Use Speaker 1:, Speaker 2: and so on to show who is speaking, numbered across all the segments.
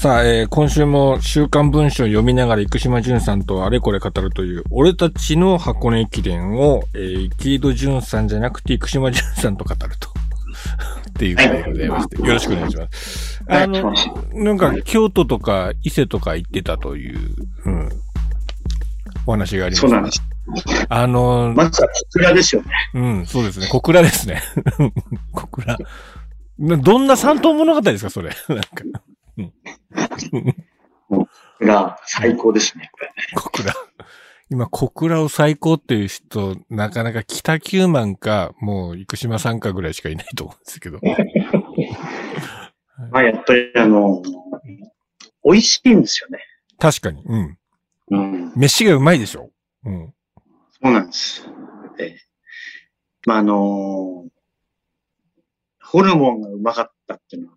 Speaker 1: さあ、えー今週も週刊文春を読みながら生島淳さんとあれこれ語るという、俺たちの箱根駅伝を、えー、池井戸淳さんじゃなくて生島淳さんと語ると。っていうことでございまして、よろしくお願いします。あの、なんか、京都とか伊勢とか行ってたという、うん、お話がありました。
Speaker 2: そうなんです。
Speaker 1: あの、
Speaker 2: まずはこちらですよね。
Speaker 1: うん、そうですね。小倉ですね。小倉。どんな三島物語ですか、それ。なんか。
Speaker 2: が最高ですね。
Speaker 1: 小倉。今、小倉を最高っていう人、なかなか北九万か、もう、生島さん。かぐらいしかいないと思うん。ですけど。
Speaker 2: まあ、やっぱりあの、美味しいん。ですよね。
Speaker 1: 確かに。うん。
Speaker 2: うん。
Speaker 1: 飯がうまいでしょ。うん。
Speaker 2: そうなん。です。でまあ、あのホルモンがうまかったっていうのは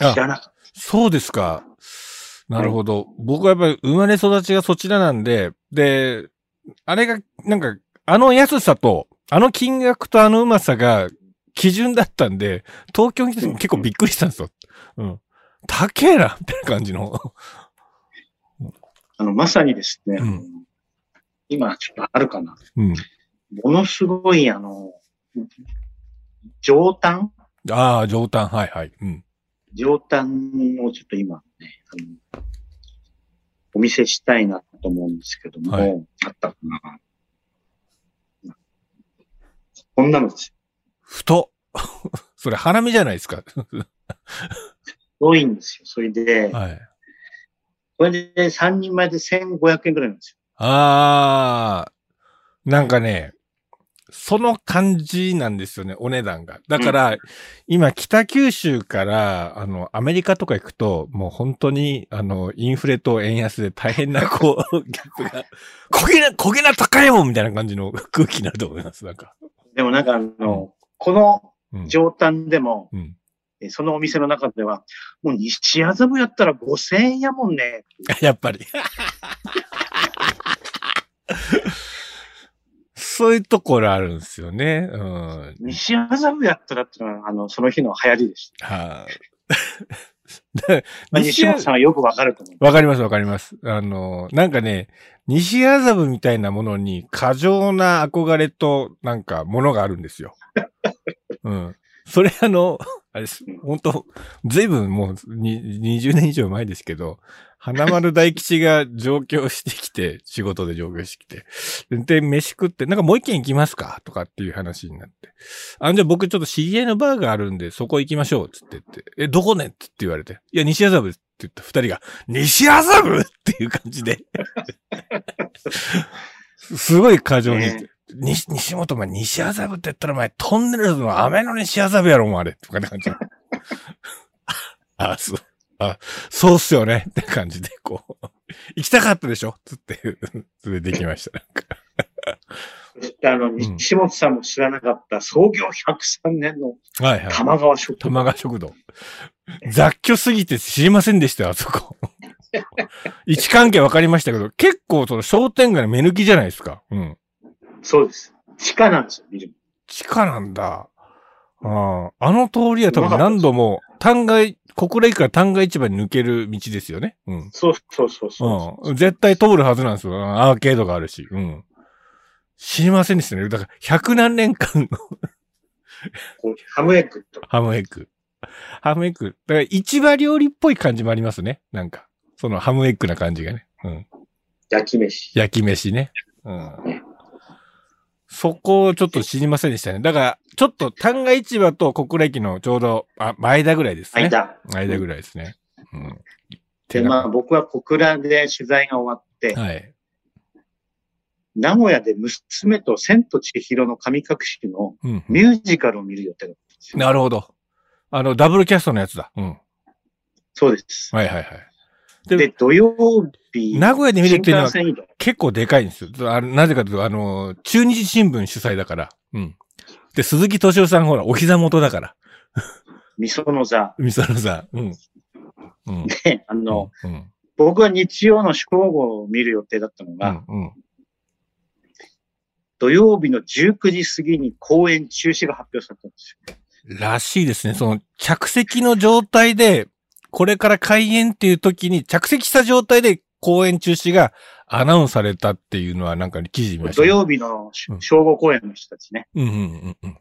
Speaker 2: 知らなかっ
Speaker 1: そうですか。なるほど。僕はやっぱり生まれ育ちがそちらなんで、で、あれが、なんか、あの安さと、あの金額とあのうまさが基準だったんで、東京に来て結構びっくりしたんですよ。うん。高えなみたいな感じの。
Speaker 2: た。あの、まさにですね、
Speaker 1: うん
Speaker 2: 今ちょっとあるかな。
Speaker 1: うん。
Speaker 2: ものすごい、あの、上端？
Speaker 1: ああ、上端、はいはい。うん。
Speaker 2: 上端をちょっと今ね、あの、お見せしたいなと思うんですけども、
Speaker 1: はい
Speaker 2: あったかな。こんなのです。
Speaker 1: 太。それ、ハラミじゃないですか。
Speaker 2: 多いんですよ。それで、
Speaker 1: はい。
Speaker 2: これで3人前で1500円くらいなんですよ。
Speaker 1: ああ、なんかね、その感じなんですよね、お値段が。だから、今、北九州から、あの、アメリカとか行くと、もう本当に、あの、インフレと円安で大変な、こう、ギャップが、焦げな、焦げな高いもんみたいな感じの空気になると思います、なんか。
Speaker 2: でもなんかあの、この
Speaker 1: うん。
Speaker 2: 上端でも、
Speaker 1: うん。
Speaker 2: えそのお店の中では、もう西麻布やったら5000円やもんね。
Speaker 1: やっぱり。そういうところあるんですよね。うん。
Speaker 2: 西麻布やったらっていうのは、あの、その日の流行りでした。
Speaker 1: はい。
Speaker 2: あ、
Speaker 1: 西
Speaker 2: 西本さんはよくわかると思う。
Speaker 1: わかりますわかります。あの、なんかね、西麻布みたいなものに過剰な憧れと、なんか、ものがあるんですよ。うん。それあの、あれです。本当ずいぶんもうに20年以上前ですけど、花丸大吉が上京してきて、仕事で上京してきて、で、飯食って、なんかもう一軒行きますか？とかっていう話になって。あ、じゃあ僕ちょっと知り合いのバーがあるんで、そこ行きましょう、つって言って。え、どこね？って言われて。いや、西麻布って言った二人が、西麻布っていう感じで。す すごい過剰に。西、西本お前、西麻布って言ったらお前、トンネルズの雨の西麻布やろ、お前あれ。とかって感じ。あ、そう。あ、そうっすよね。って感じで、こう。行きたかったでしょ？つって、連れてきました。なんか
Speaker 2: そしてあの、西本さんも知らなかった創業103年の
Speaker 1: はいはい。
Speaker 2: 玉川食堂。
Speaker 1: 玉川食堂。雑居すぎて知りませんでしたよ、あそこ。位置関係わかりましたけど、結構その商店街の目抜きじゃないですか。うん。
Speaker 2: そうです。地下なんですよ、ビル。
Speaker 1: 地下なんだ。あああの通りは多分何度も、単街、小倉駅から単街市場に抜ける道ですよね。うん。
Speaker 2: そうそうそうそう。
Speaker 1: うん。絶対通るはずなんですよ。アーケードがあるし。うん。知りませんでしたね。だから、百何年間の
Speaker 2: ハムエッグとか。
Speaker 1: ハムエッグ。ハムエッグ。だから、市場料理っぽい感じもありますね。なんか。そのハムエッグな感じがね。うん。
Speaker 2: 焼き飯。
Speaker 1: 焼き飯ね。うん。そこをちょっと知りませんでしたね。だから、ちょっと旦過市場と小倉駅のちょうど、あ、前田ぐらいですね。
Speaker 2: 間。
Speaker 1: 間ぐらいですね。うん。
Speaker 2: で、まあ僕は小倉で取材が終わって、
Speaker 1: はい。
Speaker 2: 名古屋で娘と千と千尋の神隠しの
Speaker 1: うん。
Speaker 2: ミュージカルを見る予定だったんですよ。
Speaker 1: なるほど。あの、ダブルキャストのやつだ。うん。
Speaker 2: そうです。
Speaker 1: はいはいはい。で
Speaker 2: で、土曜日、
Speaker 1: 名古屋で見るっていうのは結構でかいんですよ。なぜかというと、あの、中日新聞主催だから。うん。で、鈴木敏夫さんほら、お膝元だから。
Speaker 2: みその座。
Speaker 1: みそのさん。うん。うん。
Speaker 2: で、あの、
Speaker 1: うん。
Speaker 2: 僕は日曜の正午を見る予定だったのが、
Speaker 1: うん。うん。
Speaker 2: 土曜日の19時過ぎに公演中止が発表されたんですよ。
Speaker 1: らしいですね。その、着席の状態で、これから開演っていう時に着席した状態で公演中止がアナウンスされたっていうのはなんか記事見ました、
Speaker 2: 土
Speaker 1: ね。
Speaker 2: 曜日の
Speaker 1: うん
Speaker 2: 正午公演の人たちね。
Speaker 1: うんうんうんうん。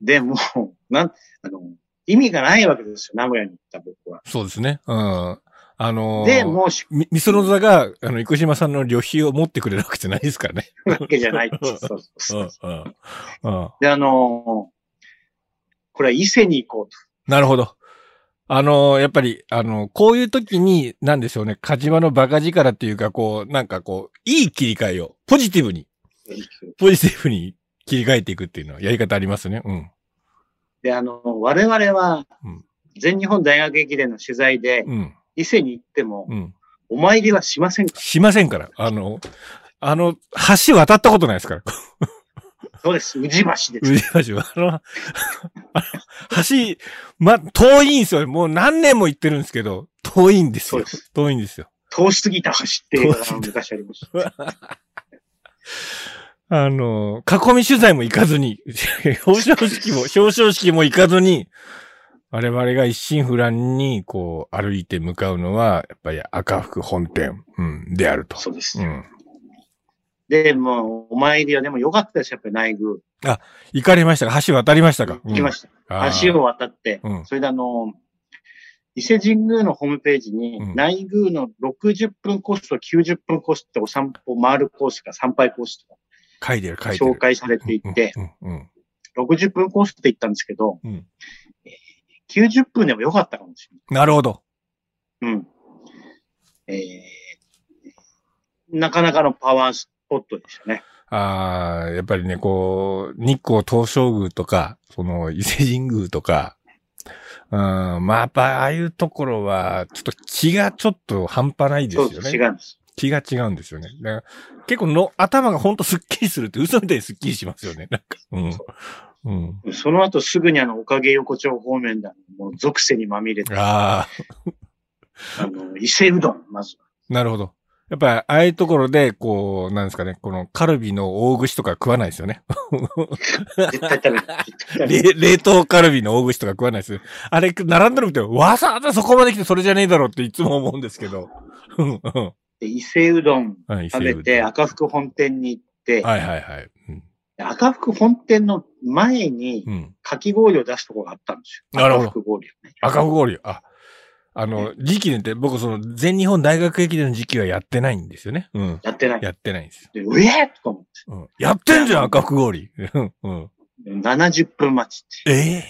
Speaker 2: で、もう、なん、あの、意味がないわけですよ、名古屋に行った僕は。
Speaker 1: そうですね。うん。あのー
Speaker 2: で、もうし、
Speaker 1: み、みその座が、あの、生島さんの旅費を持ってくれるわけじゃないですからね。
Speaker 2: わけじゃない。そうそう
Speaker 1: う
Speaker 2: そう。
Speaker 1: ん、う。
Speaker 2: で、あのーこれは伊勢に行こうと。
Speaker 1: なるほど。あのーやっぱり、あのこういう時に、なんでしょうね、カジマのバカ力っていうか、こう、なんかこう、いい切り替えを、ポジティブに、ポジティブに切り替えていくっていうのは、やり方ありますね。うん。
Speaker 2: で、あの、我々は
Speaker 1: うん、
Speaker 2: 全日本大学駅伝の取材で、
Speaker 1: うん。
Speaker 2: 伊勢に行っても
Speaker 1: う、ん。
Speaker 2: お参りはしませんか？
Speaker 1: しませんから。あの、あの、橋渡ったことないですから。
Speaker 2: そうです。宇治橋です。
Speaker 1: 宇治橋は。あの、あの橋、ま、遠いんですよ。もう何年も行ってるんですけど、遠いんですよ。
Speaker 2: す。
Speaker 1: 遠いんですよ。
Speaker 2: 遠すぎた橋っていうのが昔ありました。
Speaker 1: あの、囲み取材も行かずに、表彰式も、表彰式も行かずに、我々が一心不乱に、こう、歩いて向かうのは、やっぱり赤福本店、うん、であると。
Speaker 2: そうです
Speaker 1: う。ん。
Speaker 2: で、もう、お参りはでも良かったです、やっぱり内宮。
Speaker 1: 行かれましたか？橋渡りましたか？
Speaker 2: 行きました。
Speaker 1: た
Speaker 2: 橋を渡って、
Speaker 1: うん
Speaker 2: それであの、伊勢神宮のホームページに、
Speaker 1: うん
Speaker 2: 内宮の60分コースと90分コースってお散歩回るコースか参拝コースとか
Speaker 1: 書いてる、書いてる。
Speaker 2: 紹介されていて、
Speaker 1: うん、うん、うん。
Speaker 2: 60分コースって言ったんですけど、
Speaker 1: うん
Speaker 2: 90分でも良かったかもしれ
Speaker 1: なるほど。
Speaker 2: ない。うん。えー、なかなかのパワースポットでしたね。
Speaker 1: ああ、やっぱりね、こう、日光東照宮とか、その伊勢神宮とか、うん、まあ、やっぱああいうところは、ちょっと気がちょっと半端ないです
Speaker 2: そう
Speaker 1: よね。
Speaker 2: 違うんです。
Speaker 1: 気が違うんですよね。だから結構の、頭がほんとスッキリするって嘘みたいにスッキリしますよね。なんか、うん。うん。
Speaker 2: その後すぐにあの、おかげ横丁方面だ。もう属性にまみれて、
Speaker 1: ああ、
Speaker 2: あの、伊勢うどん、まずは。
Speaker 1: なるほど。やっぱ、ああいうところで、こう、なんですかね、このカルビの大串とか食わないですよね。
Speaker 2: 絶対食べない。
Speaker 1: 冷冷凍カルビの大串とか食わないですよ。あれ、並んでるみたいわざわざそこまで来てそれじゃねえだろうっていつも思うんですけど。
Speaker 2: 伊勢うどん
Speaker 1: はい
Speaker 2: 食べて、赤福本店に行って、
Speaker 1: はいはいはい。うん。
Speaker 2: 赤福本店の前に
Speaker 1: うん。
Speaker 2: かき氷を出すとこがあったんですよ。
Speaker 1: なるほど
Speaker 2: 赤福氷をね。
Speaker 1: 赤福氷。あ、あの、時期にって、僕その、全日本大学駅伝の時期はやってないんですよね。うん。
Speaker 2: やってない。
Speaker 1: やってないんですよ。
Speaker 2: で、うえーとか思って。
Speaker 1: うん。やってんじゃん、赤福氷。うん。うん。
Speaker 2: 70分待ちって。
Speaker 1: え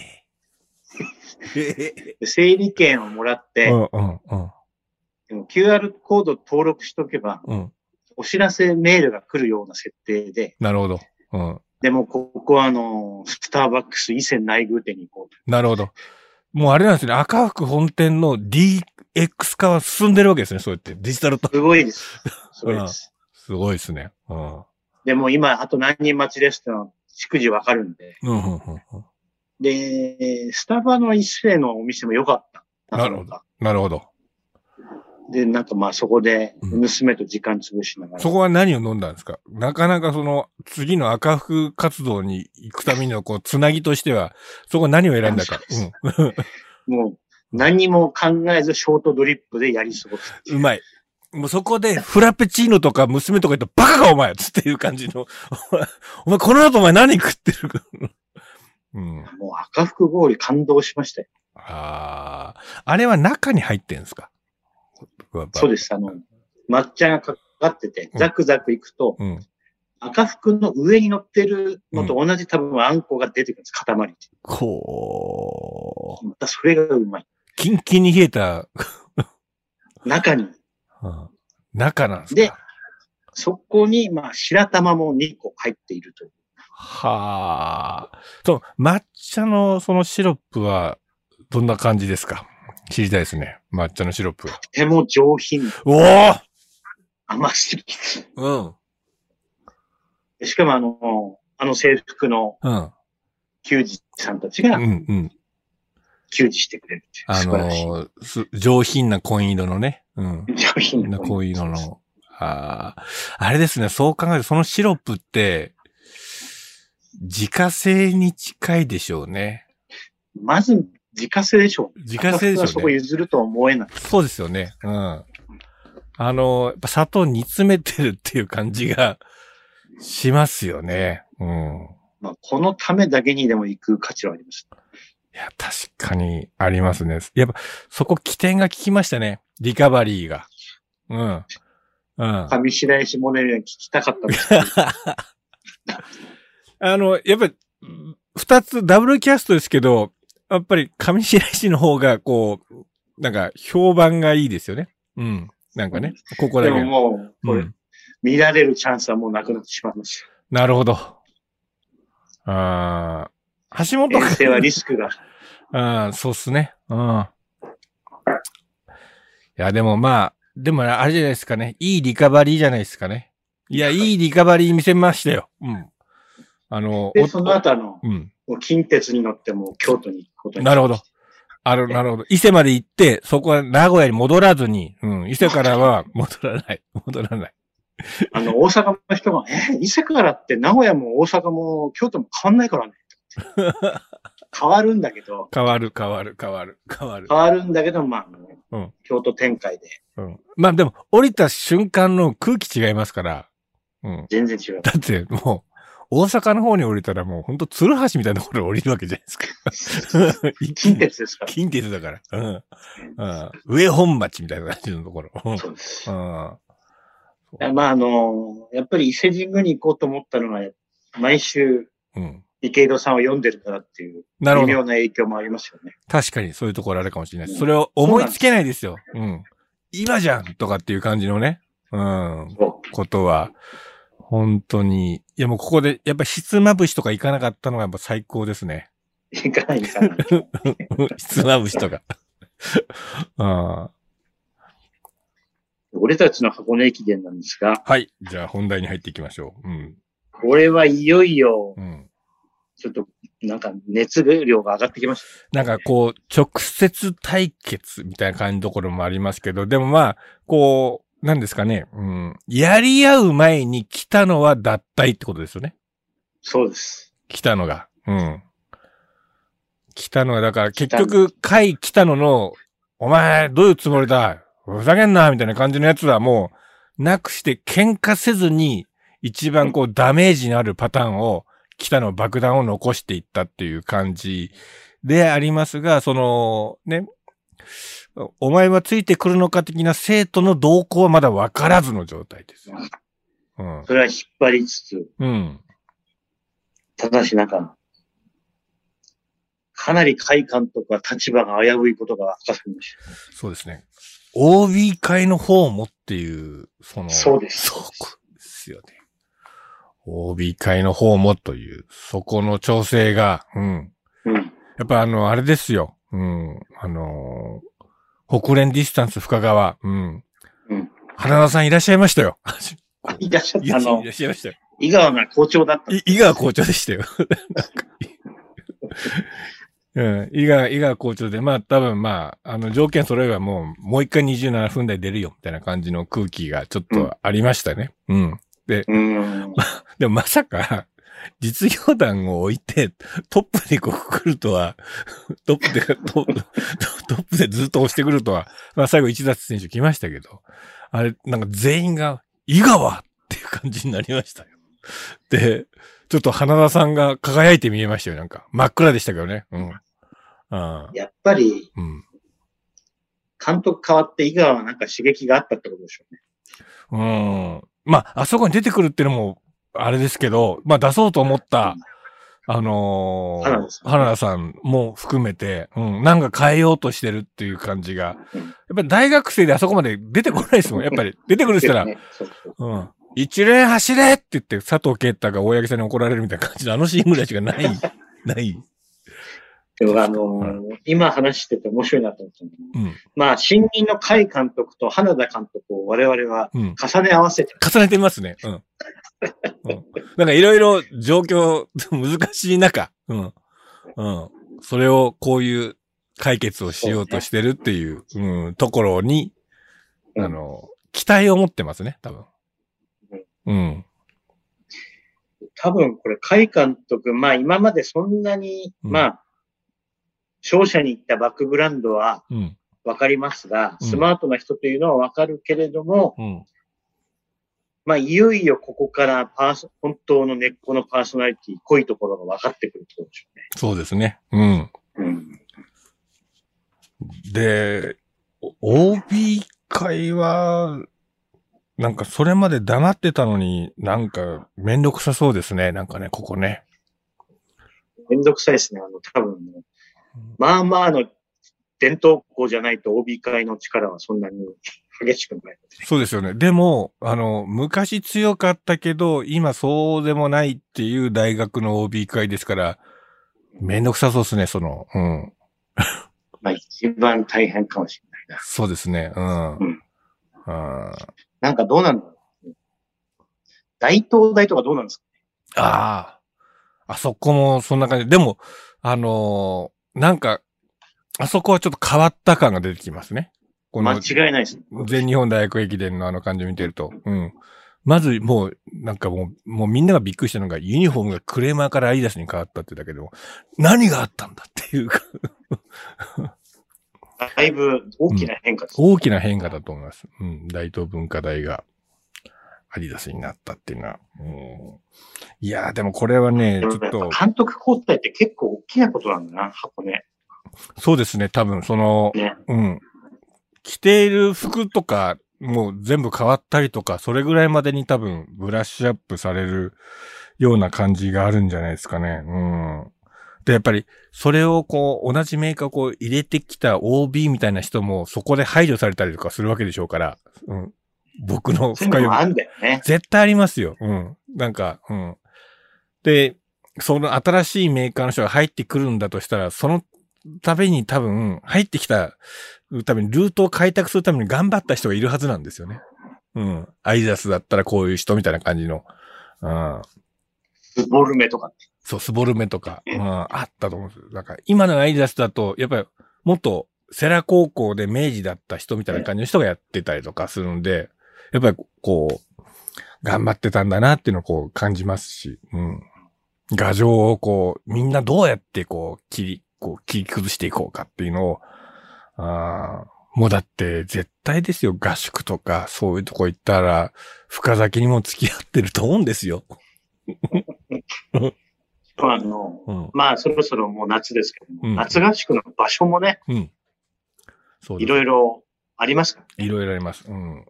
Speaker 1: えええ
Speaker 2: で整理券をもらって、
Speaker 1: うんうんうん。
Speaker 2: でも QR コード登録しとけば、
Speaker 1: うん。
Speaker 2: お知らせメールが来るような設定で、
Speaker 1: なるほど。うん。
Speaker 2: でもここはあの、スターバックス伊勢内宮店に行こうと。
Speaker 1: なるほど。もうあれなんですね。赤福本店の DX 化は進んでるわけですね。そうやって。デジタルと。
Speaker 2: すごいです。すごいです。
Speaker 1: すごいですね。うん。
Speaker 2: でも今、あと何人待ちですってのは、逐次わかるんで。
Speaker 1: うん、うん、うんうん。
Speaker 2: で、スタバの一世のお店も良かった。
Speaker 1: なるほど。なるほど。
Speaker 2: で、なんかまあそこで、
Speaker 1: うん
Speaker 2: 娘と時間潰しながら。
Speaker 1: そこは何を飲んだんですか？なかなかその、次の赤福活動に行くためのこう、つなぎとしては、そこは何を選んだか。
Speaker 2: もう、何も考えずショートドリップでやり過ごす。
Speaker 1: うん。うまい。もうそこで、フラペチーノとか娘とか言ったら、バカかお前つっていう感じの。お前、この後お前何食ってるうん。
Speaker 2: もう赤福氷感動しましたよ。
Speaker 1: ああ。あれは中に入ってんですか？
Speaker 2: そうです。あの、抹茶がかかってて、
Speaker 1: うん
Speaker 2: ザクザクいくと、
Speaker 1: うん。
Speaker 2: 赤福の上に乗ってるのと同じ多分あんこが出てくるんです。塊。
Speaker 1: こう、
Speaker 2: またそれがうまい。
Speaker 1: キンキンに冷えた、
Speaker 2: 中に。
Speaker 1: うん中なんですか
Speaker 2: でそこに、まあ、白玉も2個入っているという。
Speaker 1: はあ。そう、抹茶のそのシロップは、どんな感じですか？知りたいですね。抹茶のシロップは。
Speaker 2: とても上品、
Speaker 1: おお
Speaker 2: 甘すぎず
Speaker 1: うん。
Speaker 2: しかもあの、あの制服の
Speaker 1: うん。
Speaker 2: 球児さんたち
Speaker 1: う
Speaker 2: が
Speaker 1: んうん。
Speaker 2: 球児してくれるっていう。
Speaker 1: あ
Speaker 2: 素晴らしい。
Speaker 1: のーす上品な紺色のね。うん。
Speaker 2: 上品な
Speaker 1: 紺色の。ああ。あれですね、そう考えると、そのシロップって、自家製に近いでしょうね。
Speaker 2: まず、自家製でしょう。
Speaker 1: 自家製でしょうね
Speaker 2: そこ譲るとは思えない。
Speaker 1: そうですよね。うん。あの、やっぱ砂糖煮詰めてるっていう感じがしますよね。うん。
Speaker 2: まあ、このためだけにでも行く価値はあります。
Speaker 1: いや、確かにありますね。やっぱ、そこ起点が効きましたね。リカバリーが。うん。うん。
Speaker 2: 上白石モネルに聞きたかった
Speaker 1: あの、やっぱり、二つダブルキャストですけど、やっぱり上白石の方が、こう、なんか、評判がいいですよね。うん。なんかね、ここだ
Speaker 2: で
Speaker 1: け。
Speaker 2: ももう、これ、
Speaker 1: うん。
Speaker 2: 見られるチャンスはもうなくなってしまいまし
Speaker 1: なるほど。ああ、橋本
Speaker 2: た。遠征はリスクが。
Speaker 1: ああ、そうっすね。うん。いや、でもまあ、でもあれじゃないですかね。いいリカバリーじゃないですかね。いや、いいリカバリー見せましたよ。うん。あの、
Speaker 2: で、
Speaker 1: お
Speaker 2: その後あの、
Speaker 1: うん。
Speaker 2: もう近鉄に乗ってもう京都に行くことに
Speaker 1: なるほど。ある、なるほど。伊勢まで行って、そこは名古屋に戻らずに、うん。伊勢からは 戻らない。戻らない。
Speaker 2: あの、大阪の人が、え、伊勢からって名古屋も大阪も京都も変わんないからね。変わるんだけど、
Speaker 1: 変わる、変わる、変わる、変わる。
Speaker 2: 変わるんだけど、まあ、あの
Speaker 1: うん
Speaker 2: 京都展開で
Speaker 1: うん。まあでも、降りた瞬間の空気違いますから。うん。
Speaker 2: 全然違う。
Speaker 1: だってもう、大阪の方に降りたらもうほんと鶴橋みたいなところに降りるわけじゃないですか。
Speaker 2: 近鉄ですから。
Speaker 1: 近鉄だから。うん。うん。上本町みたいな感じのところ。うん。
Speaker 2: そうです。
Speaker 1: うん
Speaker 2: まあ、あの、やっぱり伊勢神宮に行こうと思ったのが、毎週
Speaker 1: うん。
Speaker 2: 池井戸さんを読んでるからっていう、
Speaker 1: なるほど。
Speaker 2: 微妙な影響もありますよね。
Speaker 1: 確かにそういうところあるかもしれない。
Speaker 2: うん
Speaker 1: それを思いつけないですよ。うん。今じゃんとかっていう感じのね。うん。
Speaker 2: そ
Speaker 1: ことは、本当に。いやもうここで、やっぱひつまぶしとか行かなかったのがやっぱ最高ですね。
Speaker 2: う。行かない行かない。
Speaker 1: ひつまぶしとか。あ
Speaker 2: 俺たちの箱根駅伝なんですが、
Speaker 1: はい。じゃあ本題に入っていきましょう。うん。
Speaker 2: これはいよいよ、
Speaker 1: うん。
Speaker 2: ちょっと、なんか熱量が上がってきまし
Speaker 1: なんかこう、直接対決みたいな感じのところもありますけど、でもまあ、こう、なんですかね。うん。やり合う前に来たのは脱退ってことですよね。
Speaker 2: た。そうです。
Speaker 1: 来たのが。うん。来たのが、だから結局、会来たのの、お前、どういうつもりだ？ふざけんなみたいな感じのやつはもう、なくして喧嘩せずに、一番こう、ダメージのあるパターンを、来たの爆弾を残していったっていう感じでありますが、その、ね、お前はついてくるのか的な生徒の動向はまだ分からずの状態です。うん。
Speaker 2: それは引っ張りつつ、
Speaker 1: うん。
Speaker 2: ただしなんか、かなり会監督は立場が危ういことが明かされまし
Speaker 1: そうですね。OB 会の方もっていう、その、
Speaker 2: そうです
Speaker 1: そうですよね。OB 会の方もという、そこの調整が、うん。
Speaker 2: た。うん。
Speaker 1: やっぱあの、あれですよ。うん。あのー北連ディスタンス深川、うん。
Speaker 2: うん。
Speaker 1: 花田さんいらっしゃいましたよ。
Speaker 2: いらっしゃった。あの
Speaker 1: いらっ、しゃいましたよ。
Speaker 2: 井川が校長だった。
Speaker 1: い井川校長でしたよ。うん。井川、井川校長で、まあ多分まあ、あの条件揃えばもう、もう一回27分台出るよ、みたいな感じの空気がちょっとありましたね。うん。
Speaker 2: うん。
Speaker 1: でもまさか、実業団を置いて、トップにこう来るとは、トップで、トップでずっと押してくるとは、まあ最後一脱選手来ましたけど、あれ、なんか全員が、井川っていう感じになりましたよ。で、ちょっと花田さんが輝いて見えましたよ、なんか。真っ暗でしたけどね。うん。あ
Speaker 2: やっぱり、
Speaker 1: うん。
Speaker 2: 監督変わって井川はなんか刺激があったってことでしょうね。
Speaker 1: うん。まあ、あそこに出てくるっていうのも、あれですけど、まあ出そうと思った、あのー花田さんも含めて、うん、なんか変えようとしてるっていう感じが、
Speaker 2: うん
Speaker 1: やっぱり大学生であそこまで出てこないですもん。やっぱり出てくる人ら、
Speaker 2: ねそうそう
Speaker 1: うん。一連走れって言って佐藤啓太が大八木さんに怒られるみたいな感じのあのシーンぐらいしかない、ない。
Speaker 2: でもあのー今話してて面白いなと思ったのが
Speaker 1: うん。
Speaker 2: まあ、新任の甲斐監督と花田監督を我々は
Speaker 1: うん。
Speaker 2: 重ね合わせて、
Speaker 1: 重ねてますね。うん。うん、なんかいろいろ状況 難しい中、うん。うん。それをこういう解決をしようとしてるっていう、うん、ところに、
Speaker 2: うん
Speaker 1: あの、期待を持ってますね、多分。うん。
Speaker 2: 多分これ甲斐監督、まあ今までそんなに、
Speaker 1: うん
Speaker 2: まあ、商社に行ったバックグラウンドは
Speaker 1: うん。
Speaker 2: わかりますが、
Speaker 1: うん
Speaker 2: スマートな人というのはわかるけれども、
Speaker 1: うん。
Speaker 2: まあ、いよいよここからパーソ、本当の根っこのパーソナリティ、濃いところが分かってくるってことでしょ
Speaker 1: そうですね。うん。
Speaker 2: うね。うん。
Speaker 1: で、お OB 会は、なんかそれまで黙ってたのになんかめんどくさそうですね。なんかね、ここね。
Speaker 2: めんどくさいですね。あの、多分ね、まあまあの伝統校じゃないと OB 会の力はそんなに激しくない。
Speaker 1: そうですよね。でも、あの、昔強かったけど、今そうでもないっていう大学の OB 会ですから、めんどくさそうですね、その、うん。
Speaker 2: まあ一番大変かもしれないな。
Speaker 1: そうですね、うん。
Speaker 2: うん
Speaker 1: あ
Speaker 2: なんかどうなんだろう。大東大とかどうなんですか
Speaker 1: あー。あそこもそんな感じ。でも、あのーなんか、あそこはちょっと変わった感が出てきますね。こ
Speaker 2: 間
Speaker 1: の
Speaker 2: 違いないです。
Speaker 1: 全日本大学駅伝のあの感じを見てると。うん。まずもう、なんかもう、もうみんながびっくりしたのが、ユニフォームがクレーマーからアイダスに変わったってだけでも、何があったんだっていうか、
Speaker 2: だいぶ大きな変化です。
Speaker 1: 大きな変化だと思います。うん。大東文化大がアディダスになったっていうのは。うん、いやー、でもこれはね、
Speaker 2: で
Speaker 1: ちょっと
Speaker 2: 監督交代って結構大きなことなんだな、箱根。
Speaker 1: そうですね、多分その、
Speaker 2: ね。
Speaker 1: うん。着ている服とか、もう全部変わったりとか、それぐらいまでに多分ブラッシュアップされるような感じがあるんじゃないですかね。うん。で、やっぱり、それをこう、同じメーカーをこう入れてきた OB みたいな人も、そこで排除されたりとかするわけでしょうから、うん。僕の深読み
Speaker 2: んだよね。
Speaker 1: 絶対ありますよ。うん。なんか、うん。で、その新しいメーカーの人が入ってくるんだとしたら、そのために多分、入ってきたために、ルートを開拓するために頑張った人がいるはずなんですよね。うん。アイダスだったらこういう人みたいな感じの。うん。
Speaker 2: スボルメとか。
Speaker 1: そう、スボルメとか、うん、あったと思うんですよ。なんか、今のアイダスだと、やっぱり、もっと、セラ高校で明治だった人みたいな感じの人がやってたりとかするんで、やっぱり、こう、頑張ってたんだなっていうのをこう感じますし、うん。画像をこう、みんなどうやってこう、切り、こう、切り崩していこうかっていうのを、あーもうだって絶対ですよ、合宿とか、そういうとこ行ったら、深崎にも付き合ってると思うんですよ。
Speaker 2: あの、
Speaker 1: うん。
Speaker 2: まあそろそろもう夏ですけども、
Speaker 1: うん
Speaker 2: 夏合宿の場所もね、
Speaker 1: うん。そう
Speaker 2: いろいろありますから
Speaker 1: いろいろあります。うん。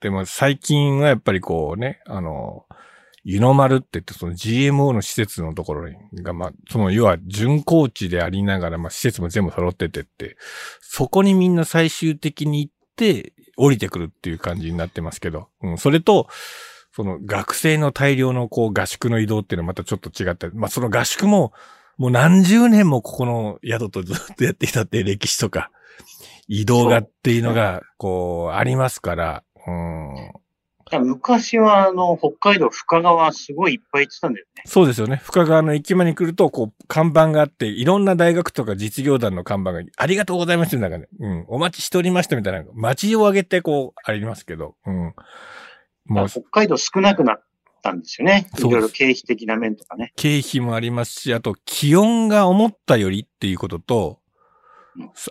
Speaker 1: でも最近はやっぱりこうね、あの、湯の丸って言ってその GMO の施設のところにが、まあ、その要は準コーチでありながら、まあ施設も全部揃っててって、そこにみんな最終的に行って降りてくるっていう感じになってますけど、うん。それと、その学生の大量のこう合宿の移動っていうのはまたちょっと違った。まあその合宿も、もう何十年もここの宿とずっとやってきたって 歴史とか、移動がっていうのが、こう、ありますから、うん。
Speaker 2: 昔はあの、北海道深川すごいいっぱい行ってたんだよね。
Speaker 1: そうですよね。深川の駅前に来ると、こう、看板があって、いろんな大学とか実業団の看板が、ありがとうございますって中で、うん、お待ちしておりましたみたいな、街を挙げて、こう、ありますけど、うん。もう、
Speaker 2: 北海道少なくなったんですよね。いろいろ経費的な面とかね。
Speaker 1: 経費もありますし、あと、気温が思ったよりっていうことと
Speaker 2: うん、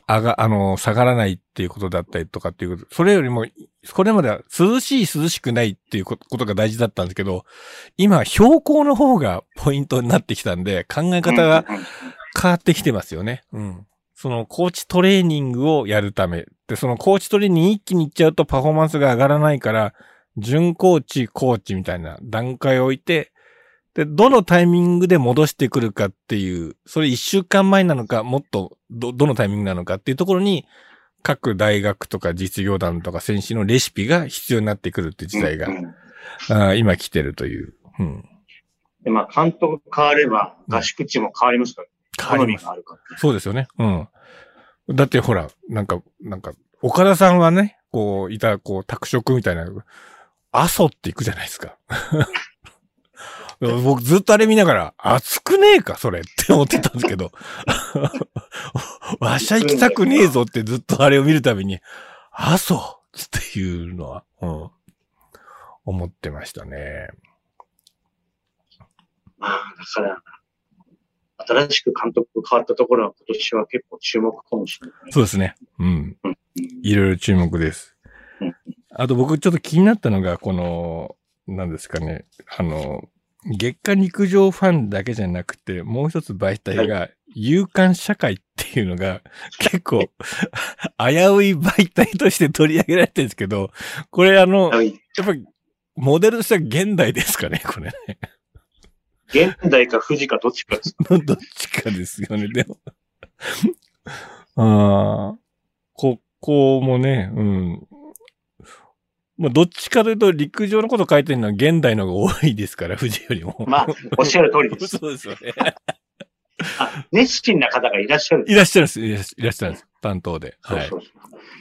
Speaker 1: あが、あの、下がらないっていうことだったりとかっていうこと、それよりも、これまでは涼しい涼しくないっていうことが大事だったんですけど、今、標高の方がポイントになってきたんで、考え方が変わってきてますよね。うん。その、コーチトレーニングをやるため。で、そのコーチトレーニング一気に行っちゃうとパフォーマンスが上がらないから、準コーチ、コーチみたいな段階を置いて、で、どのタイミングで戻してくるかっていう、それ一週間前なのか、もっと、ど、どのタイミングなのかっていうところに、各大学とか実業団とか選手のレシピが必要になってくるって時代が、
Speaker 2: うんうん
Speaker 1: あー今来てるという。うん。
Speaker 2: で、まあ、監督変われば、合宿地も変わりますから、好み
Speaker 1: 変わります
Speaker 2: があるから。
Speaker 1: そうですよね。うん。だってほら、なんか、なんか、岡田さんはね、こう、いた、こう、拓殖みたいな、阿蘇って行くじゃないですか。僕ずっとあれ見ながら、暑くねえか、それって思ってたんですけど。わしゃ行きたくねえぞってずっとあれを見るたびに、阿蘇っていうのは、うん、思ってましたね。
Speaker 2: まあ、だから、新しく監督変わったところは今年は結構注目かもしれない。
Speaker 1: そうですね。うん。
Speaker 2: うん
Speaker 1: いろいろ注目です
Speaker 2: うん。
Speaker 1: あと僕ちょっと気になったのが、この、何ですかね、あの、月間陸上ファンだけじゃなくて、もう一つ媒体が、勇敢社会っていうのが、結構、危うい媒体として取り上げられてるんですけど、これあの、
Speaker 2: はい。
Speaker 1: やっぱり、モデルとしては現代ですかね、これね。
Speaker 2: 現代か富士かどっちかです。
Speaker 1: どっちかですよね、でも。ああ、ここもね、うん。まあ、どっちかというと陸上のこと書いてるのは現代の方が多いですから、富士よりも。
Speaker 2: まあ、おっしゃる通りです。
Speaker 1: そうですよね。
Speaker 2: あ熱心な方がいらっしゃる。
Speaker 1: いらっしゃるんです、いらっしいらっしゃるんです。担当で。はい。
Speaker 2: そうそう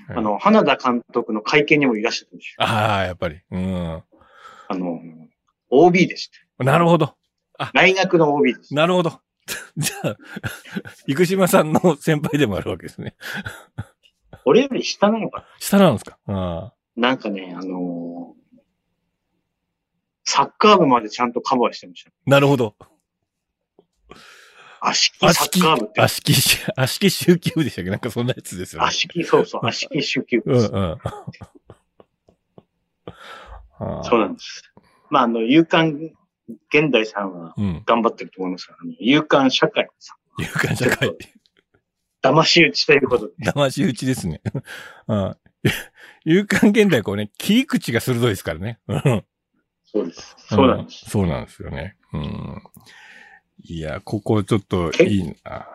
Speaker 2: そう。あの、花田監督の会見にもいらっしゃったんですよ。
Speaker 1: ああ、やっぱり。うん。
Speaker 2: あの、OB でした。
Speaker 1: なるほど。
Speaker 2: 大学の OB です。
Speaker 1: なるほど。じゃあ、生島さんの先輩でもあるわけですね。
Speaker 2: 俺より下なのか
Speaker 1: 下なんですか？あ
Speaker 2: ななんかね、あのーサッカー部までちゃんとカバーしてました。
Speaker 1: あ。なるほど。
Speaker 2: 足利サッカー部って。
Speaker 1: 足利、足利集球部でしたっけ？なんかそんなやつですよね。
Speaker 2: 足利、そうそう、足利集球部です。
Speaker 1: うんうん。あ
Speaker 2: そうなんです。まあ、あの、勇敢現代さんは
Speaker 1: うん。
Speaker 2: 頑張ってると思いますが、あの勇敢社会さん、
Speaker 1: 勇敢社会。
Speaker 2: 騙し討ちということで。
Speaker 1: 騙し討ちですね。あ 勇敢現代こうね、切り口が鋭いですからね。うん
Speaker 2: そうです。そうなんです。
Speaker 1: うんそうなんですよね。うん。いや、ここちょっといいな。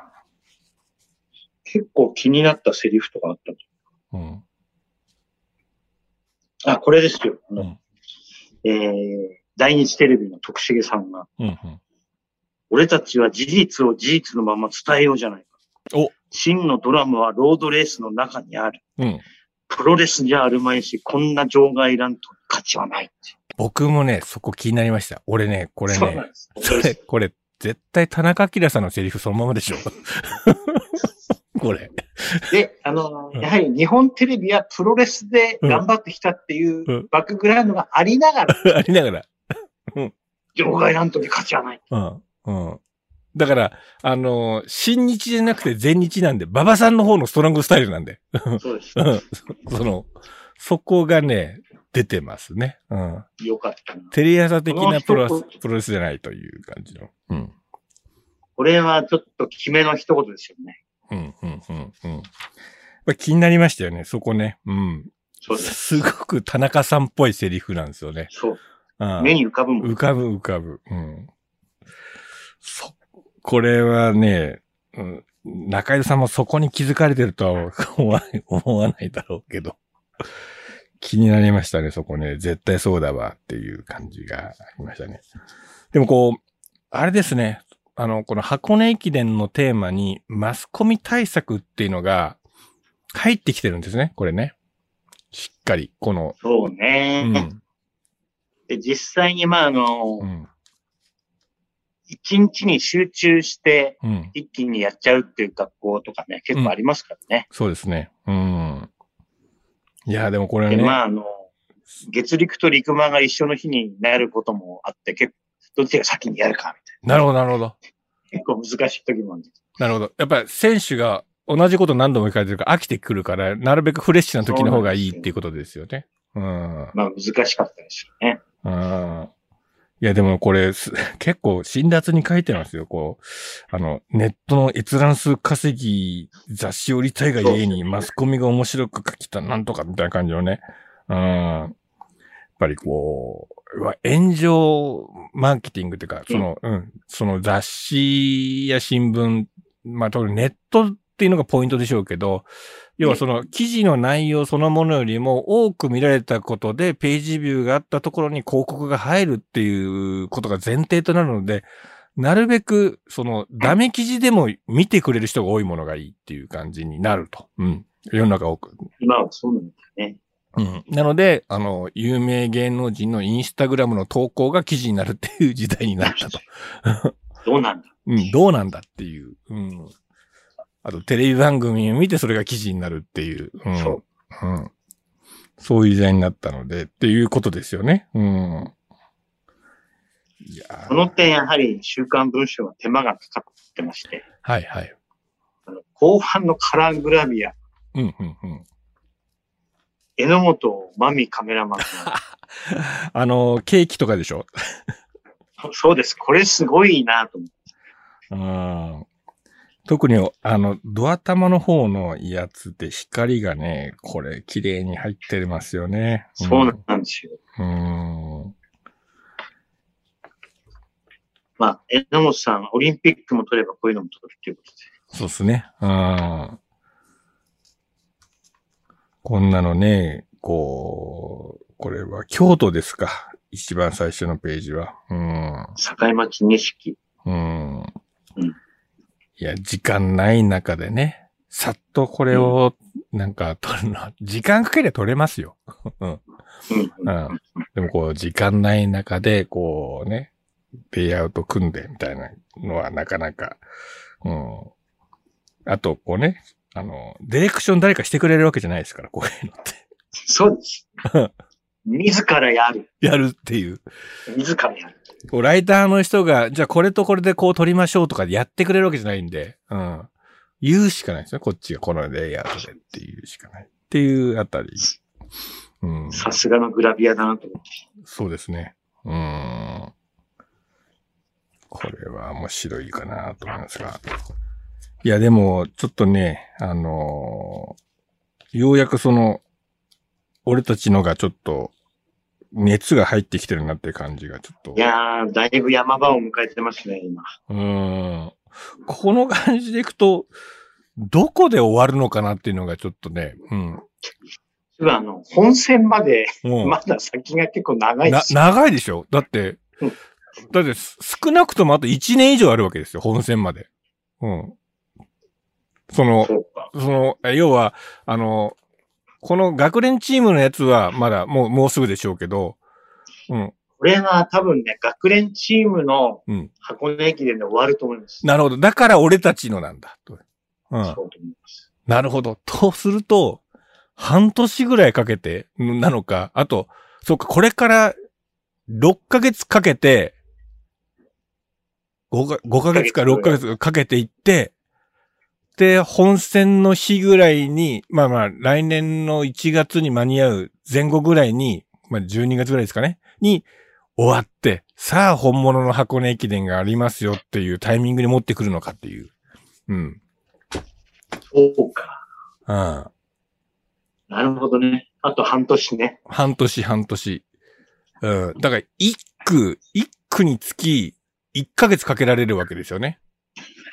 Speaker 2: 結構気になったセリフとかあった
Speaker 1: うん。
Speaker 2: あ、これですよ。
Speaker 1: うん。
Speaker 2: えー、大日テレビの徳重さんが、
Speaker 1: うん。うん
Speaker 2: 俺たちは事実を事実のまま伝えようじゃないか。
Speaker 1: お
Speaker 2: 真のドラマはロードレースの中にある。
Speaker 1: うん。
Speaker 2: プロレスじゃあるまいし、こんな場外乱闘価値はない。
Speaker 1: 僕もね、そこ気になりました。俺ね、これね、
Speaker 2: そ
Speaker 1: れ、これ、絶対田中明さんのセリフそのままでしょ。これ。
Speaker 2: で、あの、
Speaker 1: うん
Speaker 2: やはり日本テレビはプロレスで頑張ってきたっていう
Speaker 1: うん
Speaker 2: バックグラウンドがありながら、
Speaker 1: ありながら。
Speaker 2: 場外乱闘に価値はない。
Speaker 1: うん。うん。だから、あの、新日じゃなくて全日なんで、馬場さんの方のストロングスタイルなんで。
Speaker 2: そうです。
Speaker 1: うん。そその、そこがね、出てますね。うん。
Speaker 2: よかったな。
Speaker 1: テレ朝的なプロプロレスじゃないという感じの。うん。
Speaker 2: これはちょっと決めの一言ですよね。
Speaker 1: うん、うん、うん、うん。まあ気になりましたよね、そこね。うん。
Speaker 2: そうです。
Speaker 1: すごく田中さんっぽいセリフなんですよね。
Speaker 2: そう。
Speaker 1: うん
Speaker 2: 目に浮かぶもん。
Speaker 1: 浮かぶ浮かぶ。うん。そ、これはね、うん、中井さんもそこに気づかれてるとは 思わないだろうけど。気になりましたね、そこね。絶対そうだわっていう感じがありましたね。でもこう、あれですね。あの、この箱根駅伝のテーマにマスコミ対策っていうのが入ってきてるんですね、これね。しっかり、この、
Speaker 2: そう
Speaker 1: う
Speaker 2: ね。
Speaker 1: ん、
Speaker 2: で、実際に、まあ、あの
Speaker 1: う、ん、
Speaker 2: 一日に集中して
Speaker 1: うん。
Speaker 2: 一気にやっちゃうっていう学校とかね、結構ありますからね。
Speaker 1: そうですね。うん。いや、でもこれ
Speaker 2: で、
Speaker 1: ね。
Speaker 2: まあ、あの、月陸と陸間が一緒の日になることもあって、結構、どっちが先にやるか、みたい
Speaker 1: なるほど、なるほど。
Speaker 2: な。結構難しい時もあるんです。
Speaker 1: なるほど。やっぱり選手が同じこと何度も言われてるから飽きてくるから、なるべくフレッシュな時の方がいいっていうことですよね。うん。
Speaker 2: まあ、難しかったですよね。
Speaker 1: うん。いや、でもこれ、す 結構辛辣に書いてますよ。こう、あの、ネットの閲覧数稼ぎ、雑誌売りたいがゆえに、マスコミが面白く書きた、なんとかみたいな感じのね。うん。やっぱりこう、炎上マーケティングっていうか、その、うん、その雑誌や新聞、まあ、特にネットっていうのがポイントでしょうけど、要はその記事の内容そのものよりも多く見られたことでページビューがあったところに広告が入るっていうことが前提となるので、なるべくそのダメ記事でも見てくれる人が多いものがいいっていう感じになると。うん。世の中多く。
Speaker 2: 今はそうなんだよね。
Speaker 1: うん。なので、あの、有名芸能人のインスタグラムの投稿が記事になるっていう時代になったと。
Speaker 2: どうなんだ
Speaker 1: うん、どうなんだっていう。うん。あと、テレビ番組を見てそれが記事になるっていう。うん。
Speaker 2: そう。
Speaker 1: うん。そういう時代になったので、っていうことですよね。うん。いやー
Speaker 2: この点、やはり、週刊文春は手間がかかっってまして、
Speaker 1: はいはい。
Speaker 2: 後半のカラーグラビア、
Speaker 1: うんうんうん。
Speaker 2: 榎本真美カメラマンが、
Speaker 1: あの、ケーキとかでしょ？
Speaker 2: そうです。これすごいなと思って。
Speaker 1: うん。特に、あの、ドア玉の方のやつで光がね、これ、綺麗に入ってますよね。
Speaker 2: そうなんですよ。
Speaker 1: うん。うん。
Speaker 2: まあ、榎本さん、オリンピックも取ればこういうのも取るっていうことで。
Speaker 1: そうですね。うん。こんなのね、こう、これは京都ですか。一番最初のページは。うん。
Speaker 2: 境町錦。
Speaker 1: うん。
Speaker 2: うん
Speaker 1: いや、時間ない中でね、さっとこれを、なんか撮るの、時間かけりゃ撮れますよ。うん。
Speaker 2: うん。
Speaker 1: うん。でもこう、時間ない中で、こうね、レイアウト組んでみたいなのはなかなか、うん。あと、こうね、あの、ディレクション誰かしてくれるわけじゃないですから、こういうのって。
Speaker 2: そうです。自らやる。
Speaker 1: やるっていう。
Speaker 2: 自らやる。
Speaker 1: こうライターの人が、じゃあこれとこれでこう撮りましょうとかでやってくれるわけじゃないんで、うん。言うしかないですね。こっちがこのレイアウトでっていうしかない。っていうあたり。うん。
Speaker 2: さすがのグラビアだなと思って。
Speaker 1: そうですね。うん。これは面白いかなと思いますが。いや、でも、ちょっとね、あのーようやくその、俺たちのがちょっと、熱が入ってきてるなって感じがちょっと。
Speaker 2: いやー、だいぶ山場を迎えてますね、今。
Speaker 1: うん。この感じでいくと、どこで終わるのかなっていうのがちょっとね、うん。
Speaker 2: あの、本戦まで、
Speaker 1: もう
Speaker 2: まだ先が結構長いで
Speaker 1: な、
Speaker 2: すよ。
Speaker 1: 長いでしょ？だって
Speaker 2: うん、
Speaker 1: だってす少なくともあと1年以上あるわけですよ、本戦まで。うん。その、
Speaker 2: そ
Speaker 1: の、え要は、あの、この学連チームのやつはまだもう、もうすぐでしょうけど、うん。
Speaker 2: これは多分ね、学連チームの
Speaker 1: うん
Speaker 2: 箱根駅伝で終わると思います。
Speaker 1: なるほど。だから俺たちのなんだ。とうん。
Speaker 2: そうと思います。
Speaker 1: なるほど。とすると、半年ぐらいかけて、んなのか、あと、そうか、これから6ヶ月かけて、5か ,5 ヶ月か6ヶ月かけていって、で、本戦の日ぐらいに、まあまあ、来年の1月に間に合う前後ぐらいに、まあ12月ぐらいですかね、に終わって、さあ本物の箱根駅伝がありますよっていうタイミングに持ってくるのかっていう。うん。
Speaker 2: そうか。
Speaker 1: うん。
Speaker 2: なるほどね。あと半年ね。
Speaker 1: 半年半年。うん。だから、一区、一区につき、一ヶ月かけられるわけですよね。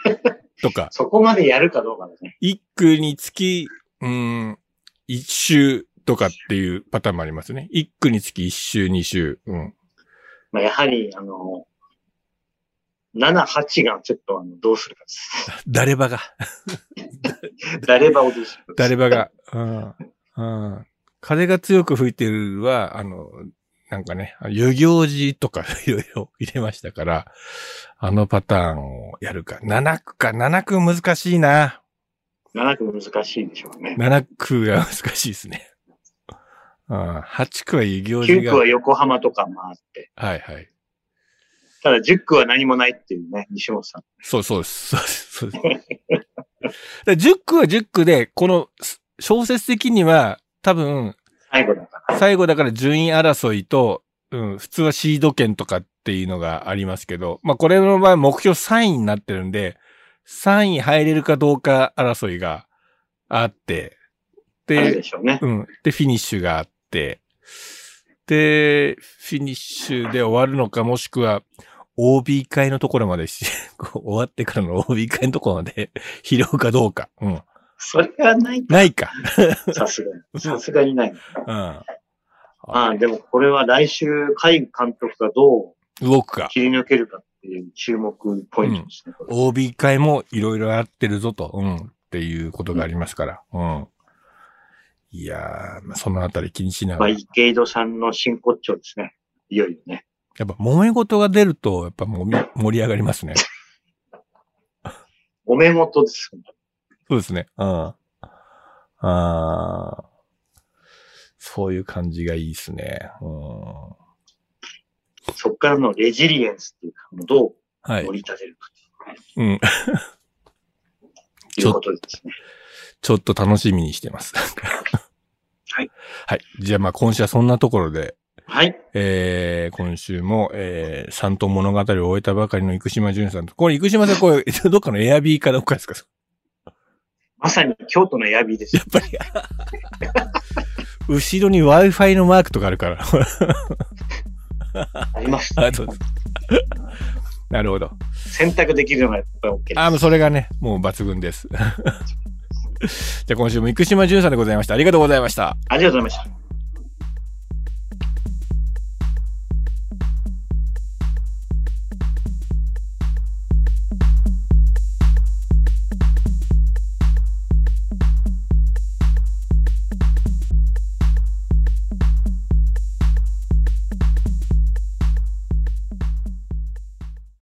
Speaker 1: とか、
Speaker 2: そこまでやるかどうかだね。
Speaker 1: 一区につき、うん、一周とかっていうパターンもありますね。一区につき一周、二周。うん。
Speaker 2: まあ、やはり、あの、7、8がちょっとあの、どうするかです。
Speaker 1: 誰ばが、
Speaker 2: 誰ばをどうするかです。
Speaker 1: 誰ばが、うん。うん。風が強く吹いてるは、あの、なんかね、遊行寺とか いろいろ入れましたから、あのパターンをやるか。7区か、7区難しいな。
Speaker 2: 7区難しいでしょうね。
Speaker 1: 7区が難しいですね。うん、8区は遊行寺
Speaker 2: 9
Speaker 1: が。
Speaker 2: 区は横浜とかもあって。
Speaker 1: はいはい。
Speaker 2: ただ10区は何もないっていうね、西本さん。
Speaker 1: そうそうです。そうです。そうです。だから10区は10区で、この小説的には多分、
Speaker 2: 最後だから。
Speaker 1: 最後だから順位争いと、うん、普通はシード権とかっていうのがありますけど、まあこれの場合目標3位になってるんで、3位入れるかどうか争いがあって、で
Speaker 2: で、しょうね。
Speaker 1: うん、で、フィニッシュがあって、で、フィニッシュで終わるのか、もしくは、OB 会のところまでし、終わってからの OB 会のところまで 拾うかどうか。うん。
Speaker 2: それはない。
Speaker 1: ないか。
Speaker 2: さすがに。さすがにない。
Speaker 1: うん。
Speaker 2: ああ、でもこれは来週、海監督がどう
Speaker 1: 動くか。
Speaker 2: 切り抜けるかっていう注目ポイントですね。これ
Speaker 1: OB 会もいろいろあってるぞと、うん、っていうことがありますから。うん。いやー、まあ、そのあたり気にしな
Speaker 2: まあ、
Speaker 1: がら。
Speaker 2: 池井戸さんの真骨頂ですね。いよいよね。
Speaker 1: やっぱ揉め事が出ると、やっぱもみ盛り上がりますね。
Speaker 2: お目元です。
Speaker 1: そうですね。うん。あーそういう感じがいいですね。うん。
Speaker 2: そこからのレジリエンスっていうか、どう
Speaker 1: はい
Speaker 2: 盛。り立てるか。
Speaker 1: うん。
Speaker 2: ということですね。
Speaker 1: ちょっと楽しみにしてます。
Speaker 2: はい。
Speaker 1: はい。じゃあまあ今週はそんなところで、
Speaker 2: はい。
Speaker 1: えー、今週も、えー、三島物語を終えたばかりの生島淳さんと、これ生島さん、これ、どっかのエアビーかどっかですか？
Speaker 2: まさに京都のエアビーです
Speaker 1: や。っぱり、後ろに Wi-Fi のマークとかあるから。
Speaker 2: あります。
Speaker 1: あそうですなるほど。
Speaker 2: 選択できるのがやっぱり OK です。
Speaker 1: あ、もうそれがね、もう抜群です。じゃあ今週も生島淳さんでございました。ありがとうございました。
Speaker 2: ありがとうございました。